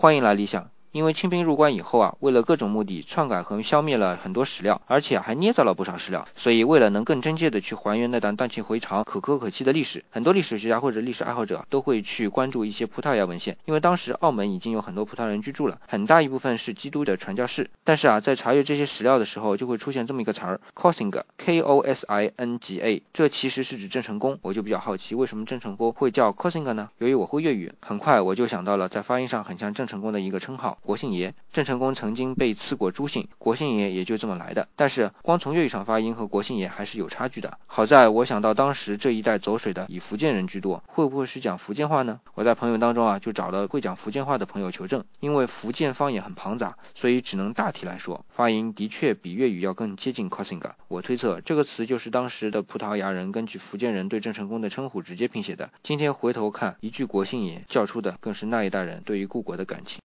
欢迎来理想。因为清兵入关以后啊，为了各种目的篡改和消灭了很多史料，而且还捏造了不少史料，所以为了能更真切的去还原那段荡气回肠、可歌可泣的历史，很多历史学家或者历史爱好者都会去关注一些葡萄牙文献，因为当时澳门已经有很多葡萄牙人居住了，很大一部分是基督的传教士。但是啊，在查阅这些史料的时候，就会出现这么一个词儿，Cosinga，K O S I N G A，这其实是指郑成功。我就比较好奇，为什么郑成功会叫 Cosinga 呢？由于我会粤语，很快我就想到了在发音上很像郑成功的一个称号——国姓爷。郑成功曾经被赐过朱姓，国姓爷也就这么来的。但是光从粤语上发音和国姓爷还是有差距的。好在我想到当时这一带走水的以福建人居多，会不会是讲福建话呢？我在朋友当中啊就找了会讲福建话的朋友求证，因为福建方言很庞杂，所以只能大体来说，发音的确比粤语要更接近 cosing。我推测这个词就是当时的葡萄牙人根据福建人对郑成功的称呼直接拼写的。今天回头看，一句国姓爷叫出的更是那一代人对于故国的感情。